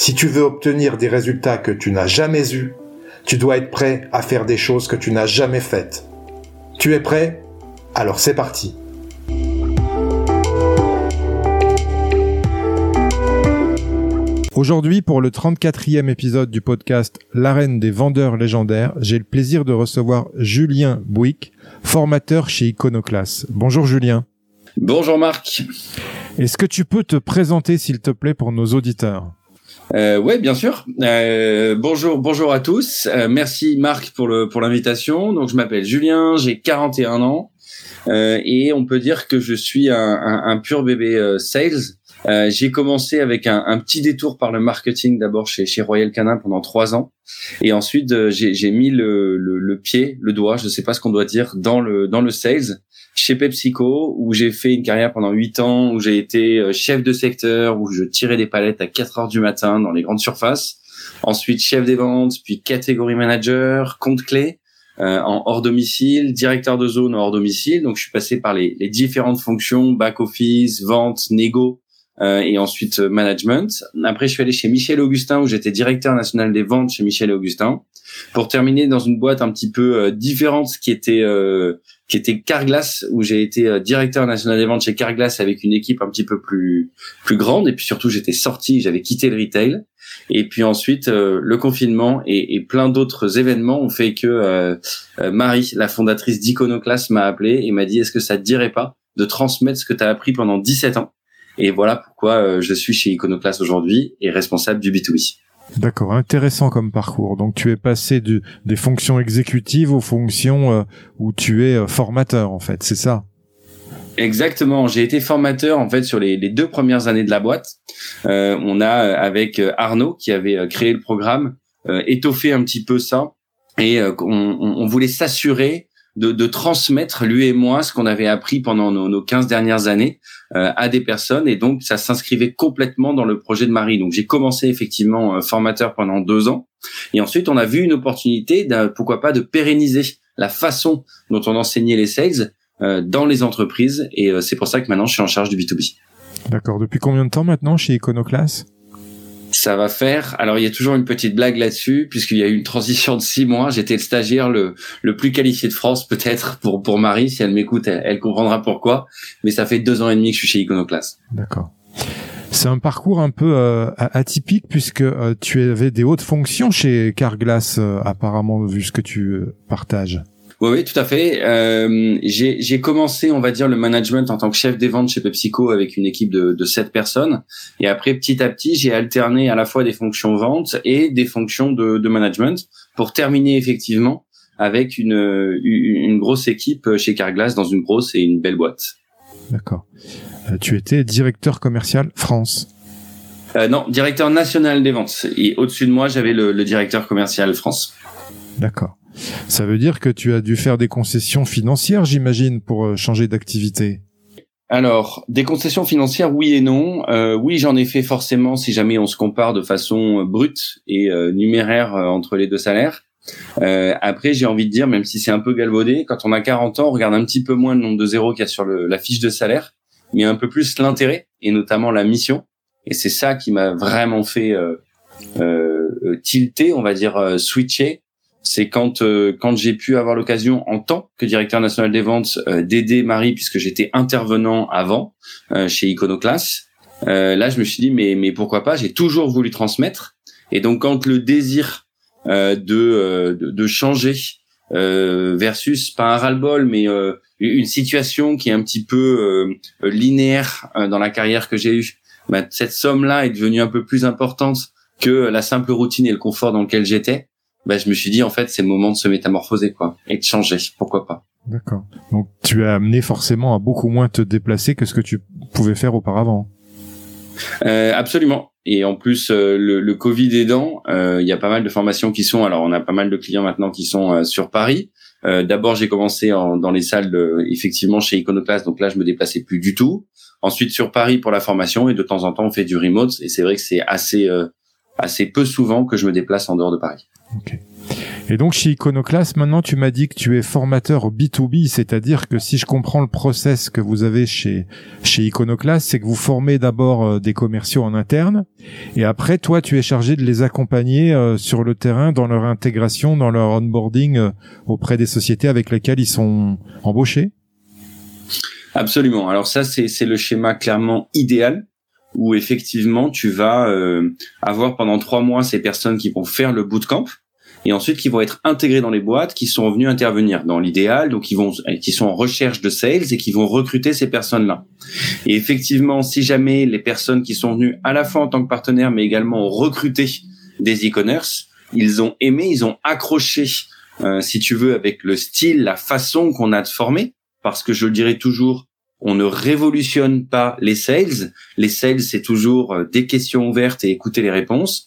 Si tu veux obtenir des résultats que tu n'as jamais eus, tu dois être prêt à faire des choses que tu n'as jamais faites. Tu es prêt? Alors c'est parti. Aujourd'hui, pour le 34e épisode du podcast L'arène des vendeurs légendaires, j'ai le plaisir de recevoir Julien Bouic, formateur chez Iconoclast. Bonjour Julien. Bonjour Marc. Est-ce que tu peux te présenter s'il te plaît pour nos auditeurs? Euh, Oui, bien sûr. Euh, bonjour, bonjour à tous. Euh, merci Marc pour le pour l'invitation. Donc je m'appelle Julien, j'ai 41 ans euh, et on peut dire que je suis un, un, un pur bébé euh, sales. Euh, j'ai commencé avec un, un, petit détour par le marketing d'abord chez, chez Royal Canin pendant trois ans, et ensuite euh, j'ai mis le, le, le, pied, le doigt, je ne sais pas ce qu'on doit dire, dans le dans le sales chez PepsiCo où j'ai fait une carrière pendant huit ans, où j'ai été euh, chef de secteur, où je tirais des palettes à 4 heures du matin dans les grandes surfaces. Ensuite chef des ventes, puis catégorie manager, compte clé. Euh, en hors domicile, directeur de zone hors domicile. Donc, je suis passé par les, les différentes fonctions back office, vente, négo, et ensuite euh, management. Après, je suis allé chez Michel Augustin où j'étais directeur national des ventes chez Michel Augustin pour terminer dans une boîte un petit peu euh, différente qui était qui était Carglass où j'ai été directeur national des ventes chez Carglass avec une équipe un petit peu plus plus grande. Et puis surtout j'étais sorti, j'avais quitté le retail. Et puis ensuite le confinement et, plein d'autres événements ont fait que Marie, la fondatrice d'Iconoclast, m'a appelé et m'a dit est-ce que ça te dirait pas de transmettre ce que tu as appris pendant 17 ans? Et voilà pourquoi euh, je suis chez Iconoclast aujourd'hui et responsable du B2B. D'accord, intéressant comme parcours. Donc tu es passé de, des fonctions exécutives aux fonctions euh, où tu es euh, formateur en fait, c'est ça? Exactement, j'ai été formateur en fait sur les, les, deux premières années de la boîte. Euh, on a avec Arnaud qui avait créé le programme étoffé un petit peu ça et on, on, voulait s'assurer de, de, transmettre lui et moi ce qu'on avait appris pendant nos, nos 15 dernières années euh, à des personnes et donc ça s'inscrivait complètement dans le projet de Marie. Donc j'ai commencé effectivement euh, formateur pendant deux ans et ensuite on a vu une opportunité, pourquoi pas, de pérenniser la façon dont on enseignait les sales euh, dans les entreprises et c'est pour ça que maintenant je suis en charge du B2B. D'accord. Depuis combien de temps maintenant chez Iconoclast? Ça va faire. Alors il y a toujours une petite blague là-dessus puisqu'il y a eu une transition de six mois. J'étais le stagiaire le, le plus qualifié de France peut-être pour pour Marie. Si elle m'écoute, elle, comprendra pourquoi. Mais ça fait deux ans et demi que je suis chez Iconoclast. D'accord. C'est un parcours un peu euh, atypique puisque euh, tu avais des hautes fonctions chez Carglass euh, apparemment vu ce que tu partages. Oui, oui, tout à fait. Euh, j'ai commencé, on va dire, le management en tant que chef des ventes chez PepsiCo avec une équipe de, de 7 personnes. Et après, petit à petit, j'ai alterné à la fois des fonctions vente et des fonctions de, de management pour terminer effectivement avec une, une grosse équipe chez Carglass dans une grosse et une belle boîte. D'accord. Euh, tu étais directeur commercial France. Euh, non, directeur national des ventes. Et au-dessus de moi, j'avais le, le directeur commercial France. D'accord. Ça veut dire que tu as dû faire des concessions financières, j'imagine, pour euh, changer d'activité. Alors, des concessions financières, oui et non. Euh, oui, j'en ai fait forcément si jamais on se compare de façon euh, brute et numéraire entre les deux salaires. après, j'ai envie de dire, même si c'est un peu galvaudé, quand on a 40 ans, on regarde un petit peu moins le nombre de zéros qu'il y a sur le, la fiche de salaire, mais un peu plus l'intérêt et notamment la mission. Et c'est ça qui m'a vraiment fait tilter, on va dire switcher c'est quand euh, quand j'ai pu avoir l'occasion en tant que directeur national des ventes euh, d'aider Marie puisque j'étais intervenant avant euh, chez Iconoclast. là, je me suis dit mais mais pourquoi pas J'ai toujours voulu transmettre Et donc quand le désir de, de, de changer versus pas un ras-le-bol, mais une situation qui est un petit peu linéaire dans la carrière que j'ai eue, bah, cette somme-là est devenue un peu plus importante que la simple routine et le confort dans lequel j'étais. Bah, je me suis dit en fait c'est le moment de se métamorphoser quoi et de changer. Pourquoi pas D'accord. Donc tu as amené forcément à beaucoup moins te déplacer que ce que tu pouvais faire auparavant. Euh, absolument. Et en plus, euh, le, le, Covid aidant, euh, il y a pas mal de formations qui sont. Alors, on a pas mal de clients maintenant qui sont euh, sur Paris. D'abord, j'ai commencé en, dans les salles, de, effectivement, chez Iconoclast. Donc là, je me déplaçais plus du tout. Ensuite, sur Paris pour la formation. Et de temps en temps, on fait du remote. Et c'est vrai que c'est assez, assez peu souvent que je me déplace en dehors de Paris. Et donc chez Iconoclast, maintenant tu m'as dit que tu es formateur B2B, c'est-à-dire que si je comprends le process que vous avez chez chez Iconoclast, c'est que vous formez d'abord euh, des commerciaux en interne et après toi tu es chargé de les accompagner euh, sur le terrain dans leur intégration, dans leur onboarding euh, auprès des sociétés avec lesquelles ils sont embauchés? Absolument. Alors ça c'est le schéma clairement idéal où effectivement tu vas avoir pendant trois mois ces personnes qui vont faire le bootcamp et ensuite qui vont être intégrés dans les boîtes qui sont venus intervenir dans l'idéal, donc qui vont, qui sont en recherche de sales et qui vont recruter ces personnes-là. Et effectivement, si jamais les personnes qui sont venues à la fois en tant que partenaires, mais également ont recruté des e-commerce, ils ont aimé, ils ont accroché, euh, si tu veux, avec le style, la façon qu'on a de former, parce que je le dirais toujours, on ne révolutionne pas les sales. Les sales, c'est toujours euh, des questions ouvertes et écouter les réponses.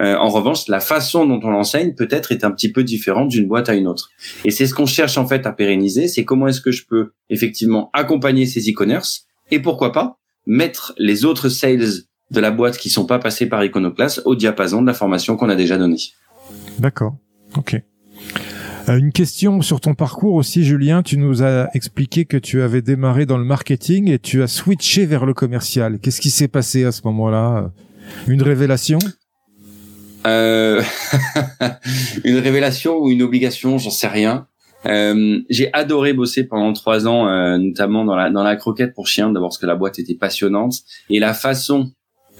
Euh, en revanche, la façon dont on l'enseigne peut-être est un petit peu différente d'une boîte à une autre. Et c'est ce qu'on cherche en fait à pérenniser. C'est comment est-ce que je peux effectivement accompagner ces e-commerce et pourquoi pas mettre les autres sales de la boîte qui sont pas passés par Iconoclast au diapason de la formation qu'on a déjà donnée. D'accord. Ok. Euh, une question sur ton parcours aussi, Julien. Tu nous as expliqué que tu avais démarré dans le marketing et tu as switché vers le commercial. Qu'est-ce qui s'est passé à ce moment-là Une révélation euh... Une révélation ou une obligation, j'en sais rien. Euh, j'ai adoré bosser pendant trois ans, euh, notamment dans la dans la croquette pour chiens, d'abord parce que la boîte était passionnante et la façon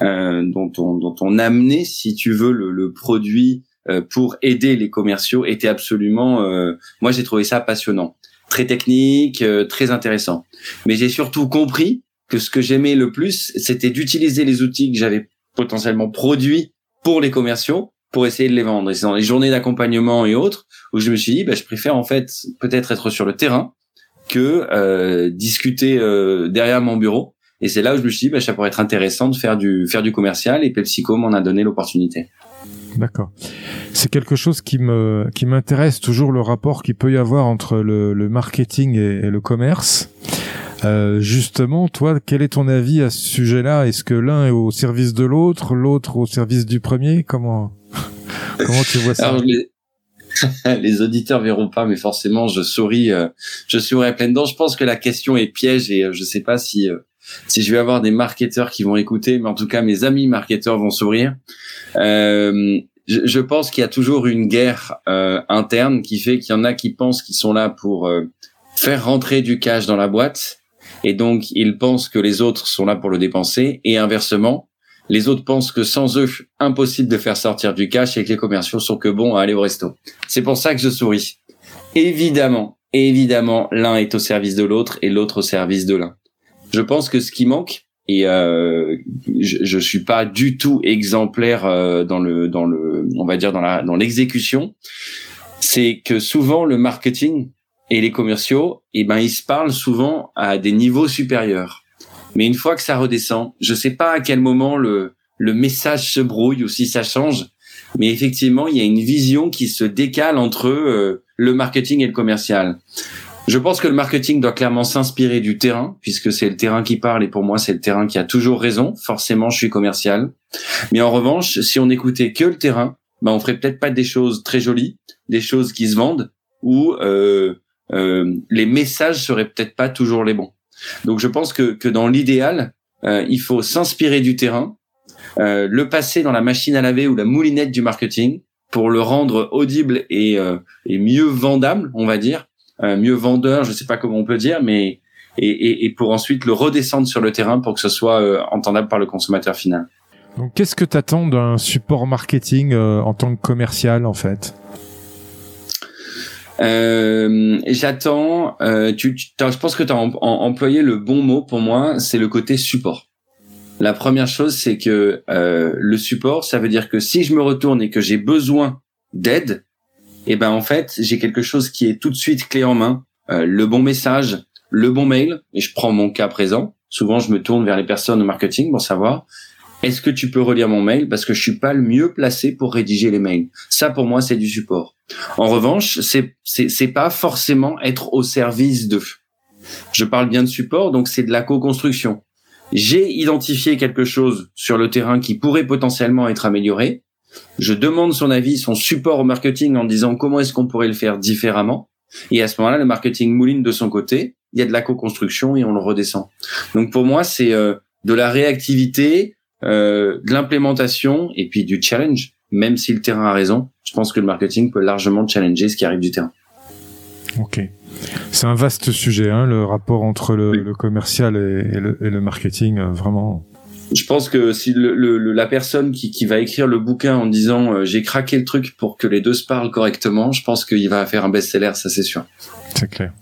euh, dont on dont on amenait, si tu veux, le, produit euh, pour aider les commerciaux était absolument, euh, moi j'ai trouvé ça passionnant, très technique, euh, très intéressant. Mais j'ai surtout compris que ce que j'aimais le plus, c'était d'utiliser les outils que j'avais potentiellement produits pour les commerciaux pour essayer de les vendre. Et c'est dans les journées d'accompagnement et autres où je me suis dit, bah, je préfère en fait peut-être être sur le terrain que euh, discuter derrière mon bureau. Et c'est là où je me suis dit, bah, ça pourrait être intéressant de faire du faire du commercial. Et PepsiCo m'en a donné l'opportunité. D'accord. C'est quelque chose qui me qui m'intéresse toujours le rapport qu'il peut y avoir entre le, le marketing et, le commerce. Euh, justement, toi, quel est ton avis à ce sujet-là? Est-ce que l'un est au service de l'autre, l'autre au service du premier? Comment comment tu vois ça? Les... les... auditeurs verront pas, mais forcément, je souris, euh, je souris à pleines dents. Je pense que la question est piège et euh, je sais pas si euh, si je vais avoir des marketeurs qui vont écouter, mais en tout cas, mes amis marketeurs vont sourire. Euh, je, pense qu'il y a toujours une guerre euh, interne qui fait qu'il y en a qui pensent qu'ils sont là pour euh, faire rentrer du cash dans la boîte, et donc ils pensent que les autres sont là pour le dépenser, et inversement, les autres pensent que sans eux, impossible de faire sortir du cash et que les commerciaux sont que bons à aller au resto. C'est pour ça que je souris. Évidemment, évidemment, l'un est au service de l'autre et l'autre au service de l'un. Je pense que ce qui manque, et euh, je, je suis pas du tout exemplaire euh, dans le dans le on va dire dans la dans l'exécution c'est que souvent le marketing et les commerciaux eh ben ils se parlent souvent à des niveaux supérieurs. Mais une fois que ça redescend je sais pas à quel moment le le message se brouille ou si ça change mais effectivement il y a une vision qui se décale entre euh, le marketing et le commercial je pense que le marketing doit clairement s'inspirer du terrain, puisque c'est le terrain qui parle et pour moi c'est le terrain qui a toujours raison. Forcément, je suis commercial. Mais en revanche, si on écoutait que le terrain, ben on ferait peut-être pas des choses très jolies, des choses qui se vendent, ou euh, euh, les messages seraient peut-être pas toujours les bons. Donc je pense que, que dans l'idéal, euh, il faut s'inspirer du terrain, euh, le passer dans la machine à laver ou la moulinette du marketing pour le rendre audible et, euh, et mieux vendable, on va dire, mieux vendeur, je sais pas comment on peut dire, mais et, et, et, pour ensuite le redescendre sur le terrain pour que ce soit euh, entendable par le consommateur final. Donc, qu'est-ce que tu attends d'un support marketing euh, en tant que commercial, en fait? Euh, J'attends. Euh, tu, tu je pense que tu as employé le bon mot pour moi. C'est le côté support. La première chose, c'est que euh, le support, ça veut dire que si je me retourne et que j'ai besoin d'aide, et eh ben en fait, j'ai quelque chose qui est tout de suite clé en main, euh, le bon message, le bon mail. Et je prends mon cas présent. Souvent, je me tourne vers les personnes au marketing pour savoir est-ce que tu peux relire mon mail? Parce que je suis pas le mieux placé pour rédiger les mails. Ça, pour moi, c'est du support. En revanche, c'est c'est pas forcément être au service de. Je parle bien de support, donc c'est de la co-construction j'ai identifié quelque chose sur le terrain qui pourrait potentiellement être amélioré. Je demande son avis, son support au marketing en disant comment est-ce qu'on pourrait le faire différemment. Et à ce moment-là, le marketing mouline de son côté. Il y a de la co-construction et on le redescend. Donc pour moi, c'est euh, de la réactivité, euh, de l'implémentation et puis du challenge. Même si le terrain a raison, je pense que le marketing peut largement challenger ce qui arrive du terrain. Ok. C'est un vaste sujet, hein, le rapport entre le, commercial et, le, marketing, euh, vraiment. Je pense que si la personne qui, va écrire le bouquin en disant euh, j'ai craqué le truc pour que les deux se parlent correctement, je pense qu'il va faire un best-seller, ça c'est sûr. C'est clair.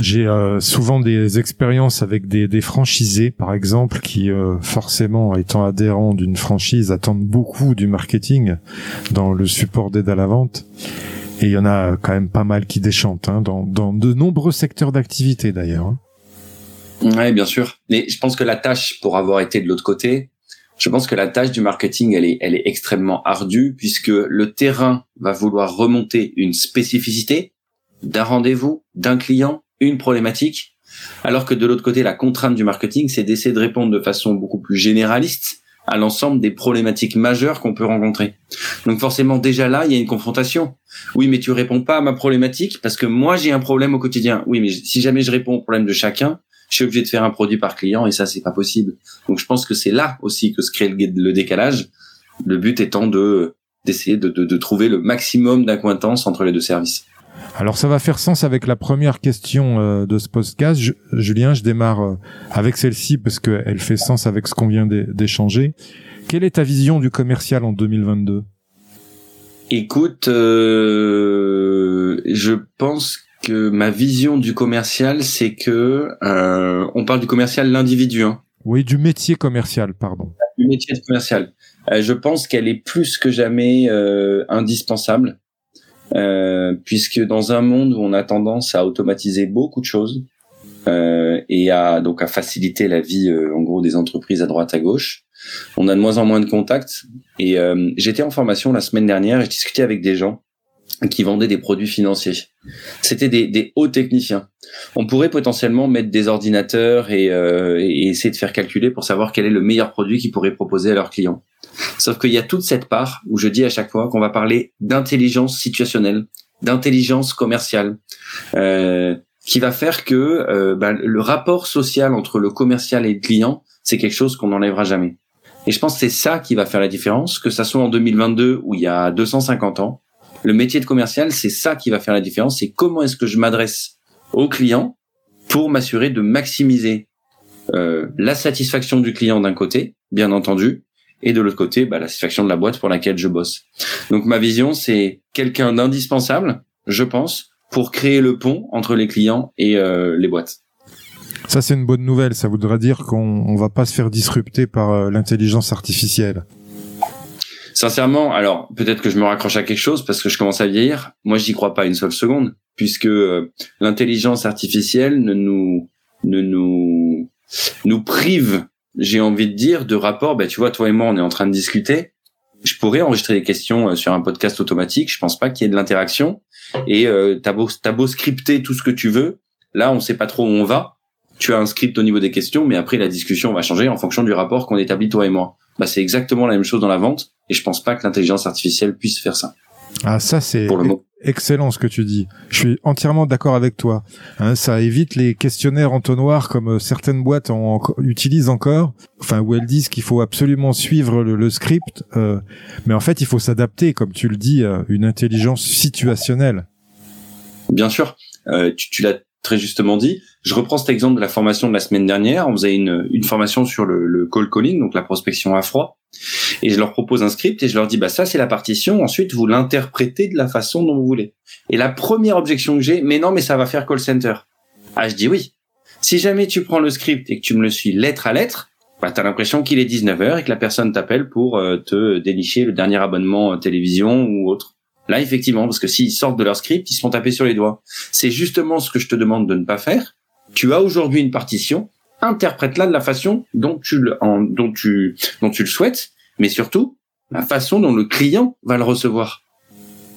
J'ai euh, souvent des expériences avec des, franchisés, par exemple, qui forcément, étant adhérents d'une franchise, attendent beaucoup du marketing dans le support d'aide à la vente. Et il y en a quand même pas mal qui déchantent, hein, dans, dans de nombreux secteurs d'activité d'ailleurs. Hein. Oui, bien sûr. Mais je pense que la tâche, pour avoir été de l'autre côté, je pense que la tâche du marketing, elle est, elle est extrêmement ardue puisque le terrain va vouloir remonter une spécificité d'un rendez-vous, d'un client, une problématique, alors que de l'autre côté, la contrainte du marketing, c'est d'essayer de répondre de façon beaucoup plus généraliste à l'ensemble des problématiques majeures qu'on peut rencontrer. Donc forcément déjà là, il y a une confrontation. Oui, mais tu réponds pas à ma problématique parce que moi j'ai un problème au quotidien. Oui, mais si jamais je réponds au problème de chacun, je suis obligé de faire un produit par client et ça c'est pas possible. Donc je pense que c'est là aussi que se crée le, décalage. Le but étant de d'essayer de, de, de trouver le maximum d'acquaintance entre les deux services. Alors ça va faire sens avec la première question euh, de ce podcast. Julien, je démarre euh, avec celle-ci parce qu'elle fait sens avec ce qu'on vient d'échanger. Quelle est ta vision du commercial en 2022 Écoute, euh, je pense que ma vision du commercial, c'est que on parle du commercial l'individu. Hein. Oui, du métier commercial, pardon. Du métier commercial. je pense qu'elle est plus que jamais indispensable euh, puisque dans un monde où on a tendance à automatiser beaucoup de choses euh, et à donc à faciliter la vie euh, en gros des entreprises à droite à gauche, on a de moins en moins de contacts. Et euh, j'étais en formation la semaine dernière et je discutais avec des gens qui vendaient des produits financiers. C'était des, des, hauts techniciens. On pourrait potentiellement mettre des ordinateurs et, et essayer de faire calculer pour savoir quel est le meilleur produit qu'ils pourraient proposer à leurs clients. Sauf qu'il y a toute cette part où je dis à chaque fois qu'on va parler d'intelligence situationnelle, d'intelligence commerciale, euh, qui va faire que euh, bah, le rapport social entre le commercial et le client, c'est quelque chose qu'on n'enlèvera jamais. Et je pense que c'est ça qui va faire la différence, que ça soit en 2022 ou il y a 250 ans. Le métier de commercial, c'est ça qui va faire la différence. C'est comment est-ce que je m'adresse au client pour m'assurer de maximiser euh, la satisfaction du client d'un côté, bien entendu, et de l'autre côté, bah, la satisfaction de la boîte pour laquelle je bosse. Donc ma vision, c'est quelqu'un d'indispensable, je pense, pour créer le pont entre les clients et euh, les boîtes. Ça, c'est une bonne nouvelle. Ça voudrait dire qu'on ne va pas se faire disrupter par euh, l'intelligence artificielle. Sincèrement, alors peut-être que je me raccroche à quelque chose parce que je commence à vieillir. Moi, j'y crois pas une seule seconde, puisque euh, l'intelligence artificielle ne nous ne nous nous prive j'ai envie de dire, de rapport, ben, tu vois, toi et moi, on est en train de discuter. Je pourrais enregistrer des questions euh, sur un podcast automatique. Je pense pas qu'il y ait de l'interaction. Et euh, t'as beau, t'as beau scripter tout ce que tu veux. Là, on sait pas trop où on va. Tu as un script au niveau des questions, mais après, la discussion va changer en fonction du rapport qu'on établit toi et moi. Bah, c'est exactement la même chose dans la vente. Et je pense pas que l'intelligence artificielle puisse faire ça. Ah, ça, c'est excellent ce que tu dis. Je suis entièrement d'accord avec toi. Hein, ça évite les questionnaires entonnoirs comme euh, certaines boîtes en, utilisent encore. Enfin, où elles disent qu'il faut absolument suivre le, script. Euh, mais en fait, il faut s'adapter, comme tu le dis, à une intelligence situationnelle. Bien sûr. Euh, tu, tu l'as très justement dit. Je reprends cet exemple de la formation de la semaine dernière. On faisait une, une formation sur le, le call calling, donc la prospection à froid. Et je leur propose un script et je leur dis, bah ça c'est la partition. Ensuite, vous l'interprétez de la façon dont vous voulez. Et la première objection que j'ai, mais non, mais ça va faire call center. Ah, je dis oui. Si jamais tu prends le script et que tu me le suis lettre à lettre, bah, tu as l'impression qu'il est 19h et que la personne t'appelle pour euh, te dénicher le dernier abonnement euh, télévision ou autre. Là, effectivement, parce que s'ils sortent de leur script, ils se font taper sur les doigts. C'est justement ce que je te demande de ne pas faire. Tu as aujourd'hui une partition, interprète-la de la façon dont tu le, souhaites, mais surtout la façon dont le client va le recevoir.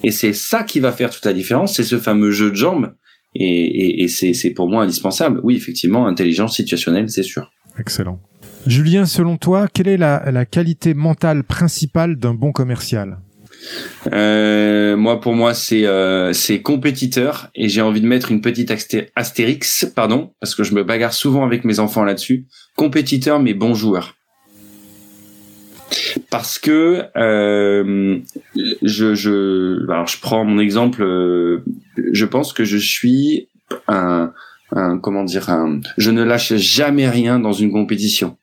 Et c'est ça qui va faire toute la différence, c'est ce fameux jeu de jambes. Et, c'est pour moi indispensable. Oui, effectivement, intelligence situationnelle, c'est sûr. Excellent. Julien, selon toi, quelle est la qualité mentale principale d'un bon commercial? Euh, moi, pour moi, c'est euh, compétiteur et j'ai envie de mettre une petite astérix, pardon, parce que je me bagarre souvent avec mes enfants là-dessus. Compétiteur, mais bon joueur. Parce que euh, je, je, alors je prends mon exemple. Euh, je pense que je suis un, un comment dire, un, je ne lâche jamais rien dans une compétition.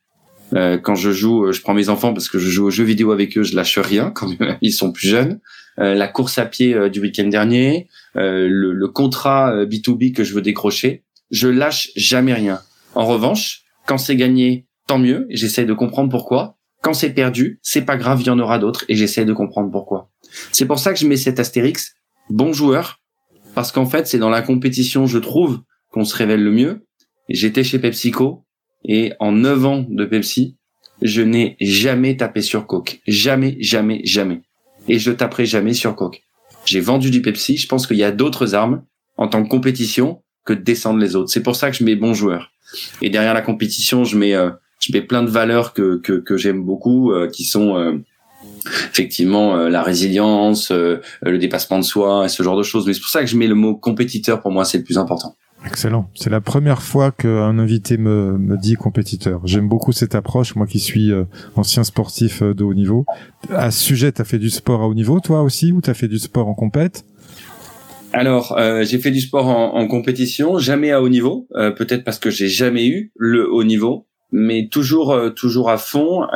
Euh, quand je joue, euh, je prends mes enfants parce que je joue aux jeux vidéo avec eux, je lâche rien quand ils sont plus jeunes. Euh, la course à pied du week-end dernier, le, le, contrat B2B que je veux décrocher, je lâche jamais rien. En revanche, quand c'est gagné, tant mieux, j'essaie de comprendre pourquoi. Quand c'est perdu, c'est pas grave, il y en aura d'autres, et j'essaie de comprendre pourquoi. C'est pour ça que je mets cet astérix, bon joueur, parce qu'en fait, c'est dans la compétition, je trouve, qu'on se révèle le mieux. J'étais chez PepsiCo, et en 9 ans de Pepsi, je n'ai jamais tapé sur Coke. Jamais, jamais, jamais. Et je taperai jamais sur Coke. J'ai vendu du Pepsi. Je pense qu'il y a d'autres armes en tant que compétition que de descendre les autres. C'est pour ça que je mets bon joueur. Et derrière la compétition, je mets, euh, je mets plein de valeurs que, que, que j'aime beaucoup, euh, qui sont euh, effectivement la résilience, le dépassement de soi et ce genre de choses. Mais c'est pour ça que je mets le mot compétiteur. Pour moi, c'est le plus important. Excellent. C'est la première fois qu'un invité me, me dit compétiteur. J'aime beaucoup cette approche, moi qui suis euh, ancien sportif euh, de haut niveau. À ce sujet, tu as fait du sport à haut niveau, toi aussi, ou tu as fait du sport en compète? Alors, euh, j'ai fait du sport en, en, compétition, jamais à haut niveau, peut-être parce que j'ai jamais eu le haut niveau, mais toujours, toujours à fond.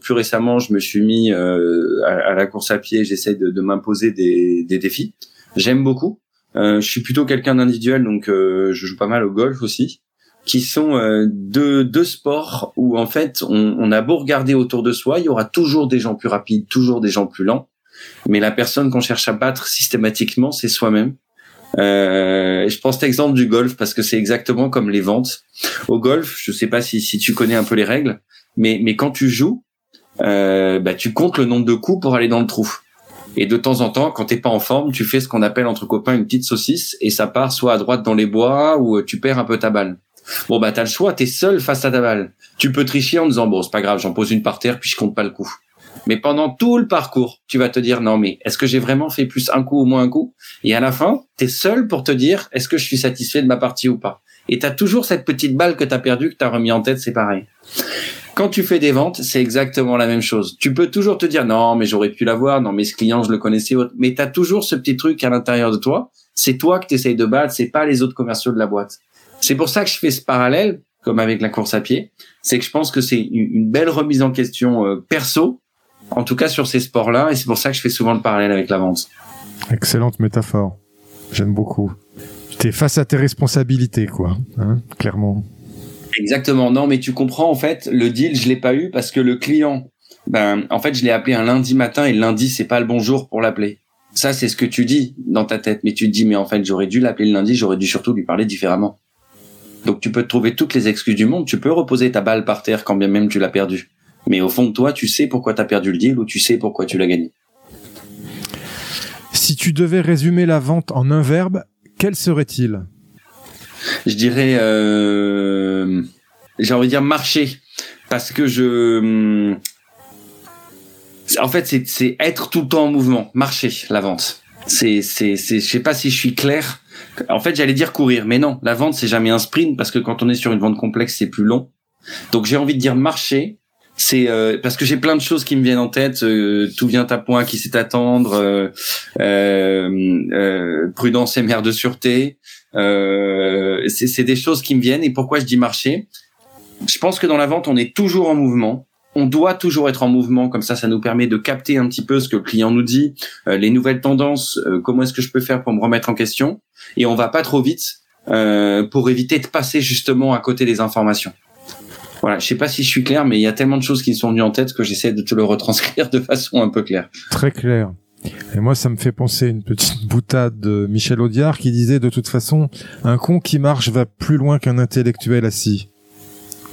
plus récemment, je me suis mis à, la course à pied. J'essaie de, de m'imposer des, des défis. J'aime beaucoup. Euh, je suis plutôt quelqu'un d'individuel, donc euh, je joue pas mal au golf aussi, qui sont euh, deux, deux sports où en fait on, on, a beau regarder autour de soi, il y aura toujours des gens plus rapides, toujours des gens plus lents, mais la personne qu'on cherche à battre systématiquement, c'est soi-même. Euh, je prends cet exemple du golf parce que c'est exactement comme les ventes. Au golf, je sais pas si, si tu connais un peu les règles, mais, mais quand tu joues, euh, bah, tu comptes le nombre de coups pour aller dans le trou. Et de temps en temps, quand t'es pas en forme, tu fais ce qu'on appelle entre copains une petite saucisse et ça part soit à droite dans les bois ou euh, tu perds un peu ta balle. Bon bah t'as le choix, t'es seul face à ta balle. Tu peux tricher en disant bon c'est pas grave, j'en pose une par terre puis je compte pas le coup. Mais pendant tout le parcours, tu vas te dire non mais est-ce que j'ai vraiment fait plus un coup ou moins un coup? Et à la fin, t'es seul pour te dire est-ce que je suis satisfait de ma partie ou pas? Et t'as toujours cette petite balle que t'as perdue que t'as remis en tête, c'est pareil. Quand tu fais des ventes, c'est exactement la même chose. Tu peux toujours te dire non, mais j'aurais pu l'avoir, non, mais ce client, je le connaissais, mais tu as toujours ce petit truc à l'intérieur de toi. C'est toi que tu essayes de battre, c'est pas les autres commerciaux de la boîte. C'est pour ça que je fais ce parallèle, comme avec la course à pied. C'est que je pense que c'est une belle remise en question euh, perso, en tout cas sur ces sports-là, et c'est pour ça que je fais souvent le parallèle avec la vente. Excellente métaphore. J'aime beaucoup. Tu es face à tes responsabilités, quoi, hein, clairement. Exactement. Non, mais tu comprends en fait, le deal, je l'ai pas eu parce que le client, ben, en fait, je l'ai appelé un lundi matin et le lundi, c'est pas le bon jour pour l'appeler. Ça, c'est ce que tu dis dans ta tête, mais tu te dis, mais en fait, j'aurais dû l'appeler le lundi, j'aurais dû surtout lui parler différemment. Donc, tu peux trouver toutes les excuses du monde, tu peux reposer ta balle par terre quand bien même tu l'as perdue. Mais au fond de toi, tu sais pourquoi tu as perdu le deal ou tu sais pourquoi tu l'as gagné. Si tu devais résumer la vente en un verbe, quel serait-il? Je dirais, euh, j'ai envie de dire marcher, parce que je, hum, en fait, c'est être tout le temps en mouvement, marcher, la vente. C'est, c'est, c'est, je sais pas si je suis clair. En fait, j'allais dire courir, mais non, la vente c'est jamais un sprint parce que quand on est sur une vente complexe, c'est plus long. Donc j'ai envie de dire marcher c'est euh, parce que j'ai plein de choses qui me viennent en tête. Euh, tout vient à point, qui sait attendre, euh, euh prudence et mère de sûreté. C'est des choses qui me viennent. Et pourquoi je dis marché Je pense que dans la vente, on est toujours en mouvement. On doit toujours être en mouvement, comme ça, ça nous permet de capter un petit peu ce que le client nous dit, les nouvelles tendances, comment est-ce que je peux faire pour me remettre en question. Et on va pas trop vite pour éviter de passer justement à côté des informations. Voilà, je sais pas si je suis clair, mais il y a tellement de choses qui me sont venues en tête que j'essaie de te le retranscrire de façon un peu claire. Très clair. Et moi, ça me fait penser à une petite boutade de Michel Audiard qui disait de toute façon, un con qui marche va plus loin qu'un intellectuel assis.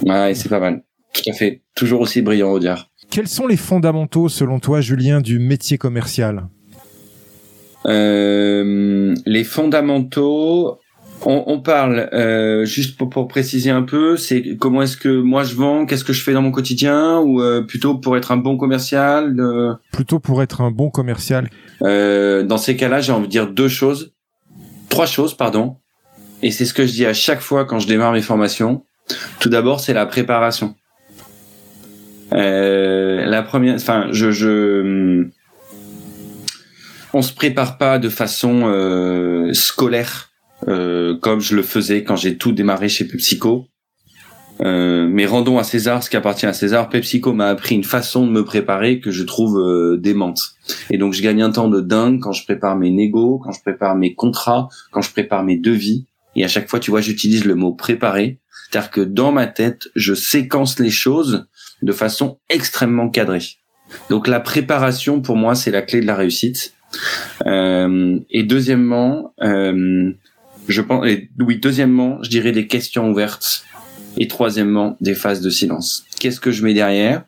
Ouais, c'est pas mal. Tout à fait. Toujours aussi brillant, Audiard. Quels sont les fondamentaux, selon toi, Julien, du métier commercial? Euh, Les fondamentaux, on, parle euh, juste pour, préciser un peu, c'est comment est-ce que moi je vends, qu'est-ce que je fais dans mon quotidien, ou euh, plutôt pour être un bon commercial. Euh? Plutôt pour être un bon commercial. dans ces cas-là, j'ai envie de dire deux choses, trois choses, pardon. Et c'est ce que je dis à chaque fois quand je démarre mes formations. Tout d'abord, c'est la préparation. la première, enfin, je, je, on se prépare pas de façon scolaire euh, comme je le faisais quand j'ai tout démarré chez PepsiCo. Euh, mais rendons à César ce qui appartient à César. PepsiCo m'a appris une façon de me préparer que je trouve euh, démente. Et donc je gagne un temps de dingue quand je prépare mes négos, quand je prépare mes contrats, quand je prépare mes devis. Et à chaque fois, tu vois, j'utilise le mot préparer. C'est-à-dire que dans ma tête, je séquence les choses de façon extrêmement cadrée. Donc la préparation, pour moi, c'est la clé de la réussite. Euh, et deuxièmement, euh, je pense, oui, deuxièmement, je dirais des questions ouvertes. Et troisièmement, des phases de silence. Qu'est-ce que je mets derrière?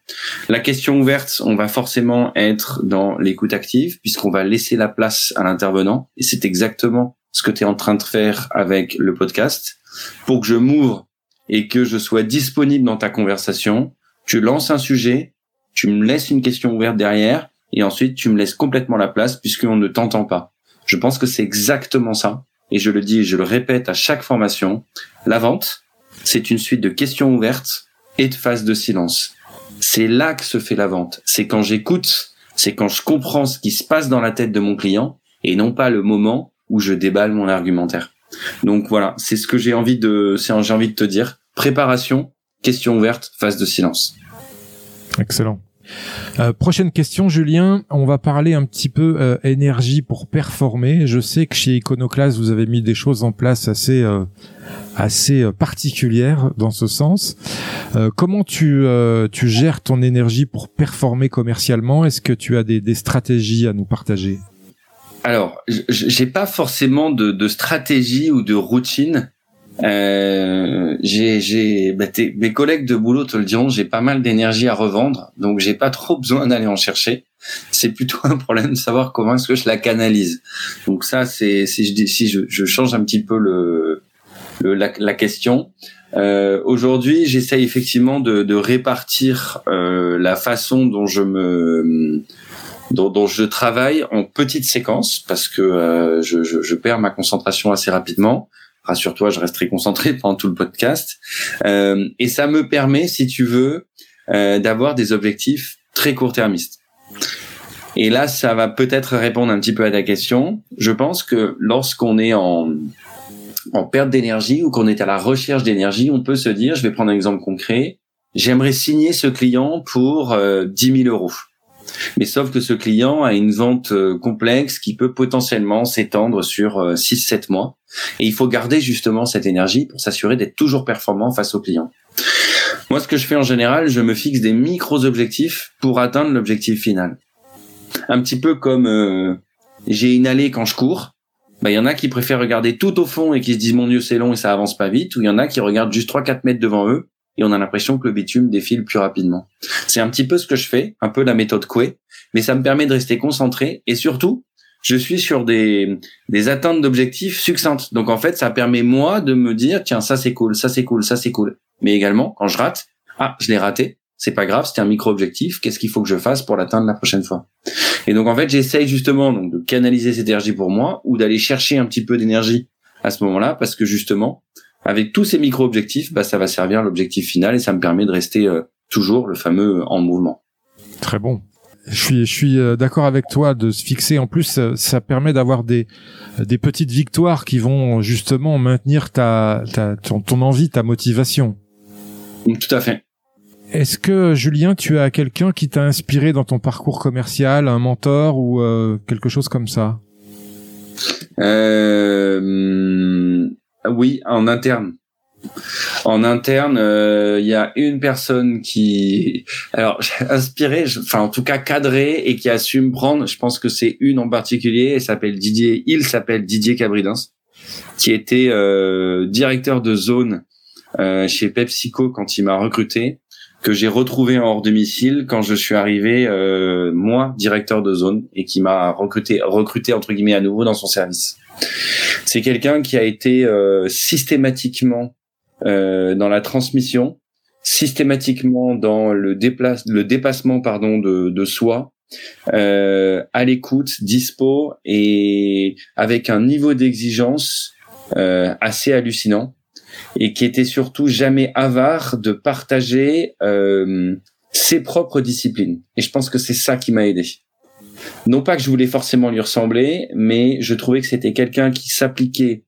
La question ouverte, on va forcément être dans l'écoute active, puisqu'on va laisser la place à l'intervenant. Et c'est exactement ce que tu es en train de faire avec le podcast. Pour que je m'ouvre et que je sois disponible dans ta conversation, tu lances un sujet, tu me laisses une question ouverte derrière, et ensuite tu me laisses complètement la place puisqu'on ne t'entend pas. Je pense que c'est exactement ça et je le dis je le répète à chaque formation, la vente, c'est une suite de questions ouvertes et de phases de silence. C'est là que se fait la vente. C'est quand j'écoute, c'est quand je comprends ce qui se passe dans la tête de mon client et non pas le moment où je déballe mon argumentaire. Donc voilà, c'est ce que j'ai envie de, j'ai envie de te dire. Préparation, questions ouvertes, phase de silence. Excellent. Euh, prochaine question, Julien. On va parler un petit peu euh, énergie pour performer. Je sais que chez Iconoclast, vous avez mis des choses en place assez euh, assez particulières dans ce sens. comment tu tu gères ton énergie pour performer commercialement? Est-ce que tu as des, des stratégies à nous partager? Alors, j'ai pas forcément de, de, stratégie ou de routine. Euh, j'ai, bah, mes collègues de boulot te le diront, j'ai pas mal d'énergie à revendre, donc j'ai pas trop besoin d'aller en chercher. C'est plutôt un problème de savoir comment est-ce que je la canalise. Donc ça, c'est si je si je, je, change un petit peu le, le la, la, question. Euh, Aujourd'hui, j'essaye effectivement de, de répartir euh, la façon dont je me dont, dont, je travaille en petites séquences parce que euh, je, je, je, perds ma concentration assez rapidement rassure-toi, je reste très concentré pendant tout le podcast. Euh, et ça me permet, si tu veux, euh, d'avoir des objectifs très court-termistes. Et là, ça va peut-être répondre un petit peu à ta question. Je pense que lorsqu'on est en, en perte d'énergie ou qu'on est à la recherche d'énergie, on peut se dire, je vais prendre un exemple concret, j'aimerais signer ce client pour euh, 10 000 euros. Mais sauf que ce client a une vente euh, complexe qui peut potentiellement s'étendre sur 6-7 euh, mois. Et il faut garder justement cette énergie pour s'assurer d'être toujours performant face au client. Moi, ce que je fais en général, je me fixe des micros-objectifs pour atteindre l'objectif final. Un petit peu comme euh, j'ai une allée quand je cours. Bah, il y en a qui préfèrent regarder tout au fond et qui se disent mon Dieu c'est long et ça avance pas vite, ou il y en a qui regardent juste 3-4 mètres devant eux et on a l'impression que le bitume défile plus rapidement. C'est un petit peu ce que je fais, un peu la méthode Coué, mais ça me permet de rester concentré et surtout, je suis sur des, des atteintes d'objectifs succinctes. Donc en fait, ça permet moi de me dire, tiens, ça c'est cool, ça c'est cool, ça c'est cool. Mais également, quand je rate, ah, je l'ai raté, c'est pas grave, c'était un micro-objectif, qu'est-ce qu'il faut que je fasse pour l'atteindre la prochaine fois? Et donc en fait, j'essaye justement donc, de canaliser cette énergie pour moi ou d'aller chercher un petit peu d'énergie à ce moment-là parce que justement, avec tous ces micro-objectifs, bah, ça va servir l'objectif final et ça me permet de rester euh, toujours le fameux en mouvement. Très bon. Je suis, je suis euh, d'accord avec toi de se fixer. En plus, ça permet d'avoir des, des petites victoires qui vont justement maintenir ta, ta ton, ton envie, ta motivation. Tout à fait. Est-ce que Julien, tu as quelqu'un qui t'a inspiré dans ton parcours commercial, un mentor ou euh, quelque chose comme ça? Euh, Oui, en interne. En interne, euh, il y a une personne qui, alors inspiré, enfin en tout cas cadré et qui a su me prendre. Je pense que c'est une en particulier. Elle s'appelle Didier. Il s'appelle Didier Cabridens, qui était euh, directeur de zone euh, chez PepsiCo quand il m'a recruté que j'ai retrouvé en hors domicile quand je suis arrivé moi directeur de zone et qui m'a recruté recruté entre guillemets à nouveau dans son service. C'est quelqu'un qui a été euh, systématiquement euh, dans la transmission, systématiquement dans le le dépassement pardon de, de soi, euh, à l'écoute, dispo et avec un niveau d'exigence euh, assez hallucinant et qui était surtout jamais avare de partager euh, ses propres disciplines. Et je pense que c'est ça qui m'a aidé. Non pas que je voulais forcément lui ressembler, mais je trouvais que c'était quelqu'un qui s'appliquait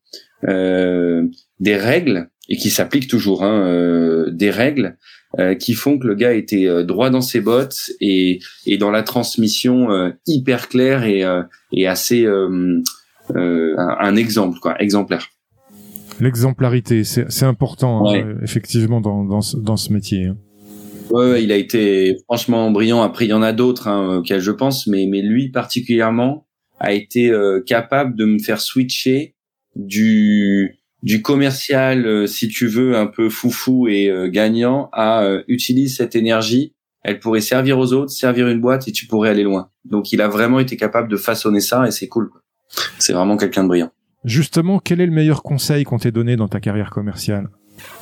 euh, des règles et qui s'applique toujours hein, euh, des règles euh, qui font que le gars était euh, droit dans ses bottes et, et dans la transmission euh, hyper claire et, et assez un, un exemple quoi exemplaire. L'exemplarité, c'est important, hein, effectivement, dans, dans, ce, dans ce métier. Hein. Ouais, il a été franchement brillant. Après, il y en a d'autres hein, auxquels je pense, mais, mais lui particulièrement a été euh, capable de me faire switcher du du commercial, euh, si tu veux, un peu foufou et euh, gagnant, à utiliser cette énergie. Elle pourrait servir aux autres, servir une boîte et tu pourrais aller loin. Donc, il a vraiment été capable de façonner ça et c'est cool. C'est vraiment quelqu'un de brillant. Justement, quel est le meilleur conseil qu'on t'ait donné dans ta carrière commerciale?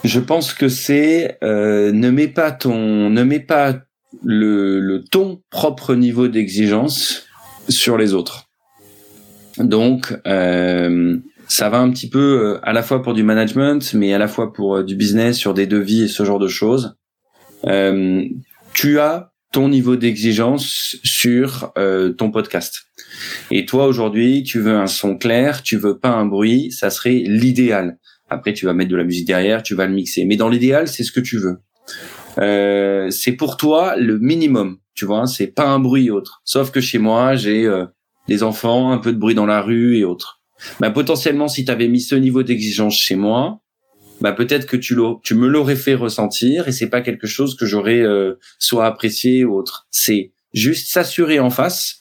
Je pense que c'est euh, ne mets pas ton, ne mets pas le, le ton propre niveau d'exigence sur les autres. Donc, euh, ça va un petit peu euh, à la fois pour du management, mais à la fois pour euh, du business sur des devis et ce genre de choses. Euh, tu as ton niveau d'exigence sur euh, ton podcast. Et toi aujourd'hui, tu veux un son clair, tu veux pas un bruit, ça serait l'idéal. Après, tu vas mettre de la musique derrière, tu vas le mixer. Mais dans l'idéal, c'est ce que tu veux. Euh, c'est pour toi le minimum, tu vois. C'est pas un bruit autre. Sauf que chez moi, j'ai euh, des enfants, un peu de bruit dans la rue et autres. Bah, potentiellement, si tu avais mis ce niveau d'exigence chez moi, bah peut-être que tu, tu me l'aurais fait ressentir et c'est pas quelque chose que j'aurais euh, soit apprécié ou autre. C'est juste s'assurer en face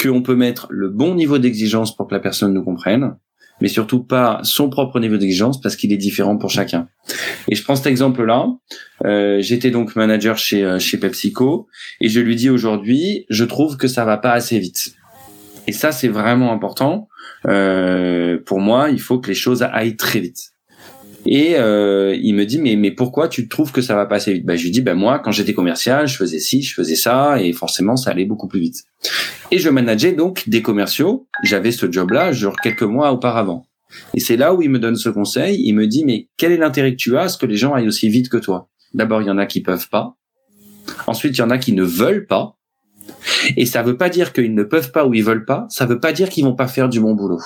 qu'on peut mettre le bon niveau d'exigence pour que la personne nous comprenne, mais surtout pas son propre niveau d'exigence parce qu'il est différent pour chacun. Et je prends cet exemple-là. Euh, J'étais donc manager chez euh, chez PepsiCo et je lui dis aujourd'hui, je trouve que ça va pas assez vite. Et ça, c'est vraiment important. Euh, pour moi, il faut que les choses aillent très vite. Et euh, il me dit mais mais pourquoi tu trouves que ça va passer vite? Bah, je lui dis ben moi quand j'étais commercial je faisais ci je faisais ça et forcément ça allait beaucoup plus vite. Et je manageais donc des commerciaux. J'avais ce job là genre quelques mois auparavant. Et c'est là où il me donne ce conseil. Il me dit mais quel est l'intérêt que tu as à ce que les gens aillent aussi vite que toi? D'abord il y en a qui peuvent pas. Ensuite il y en a qui ne veulent pas. Et ça veut pas dire qu'ils ne peuvent pas ou ils veulent pas. Ça veut pas dire qu'ils vont pas faire du bon boulot.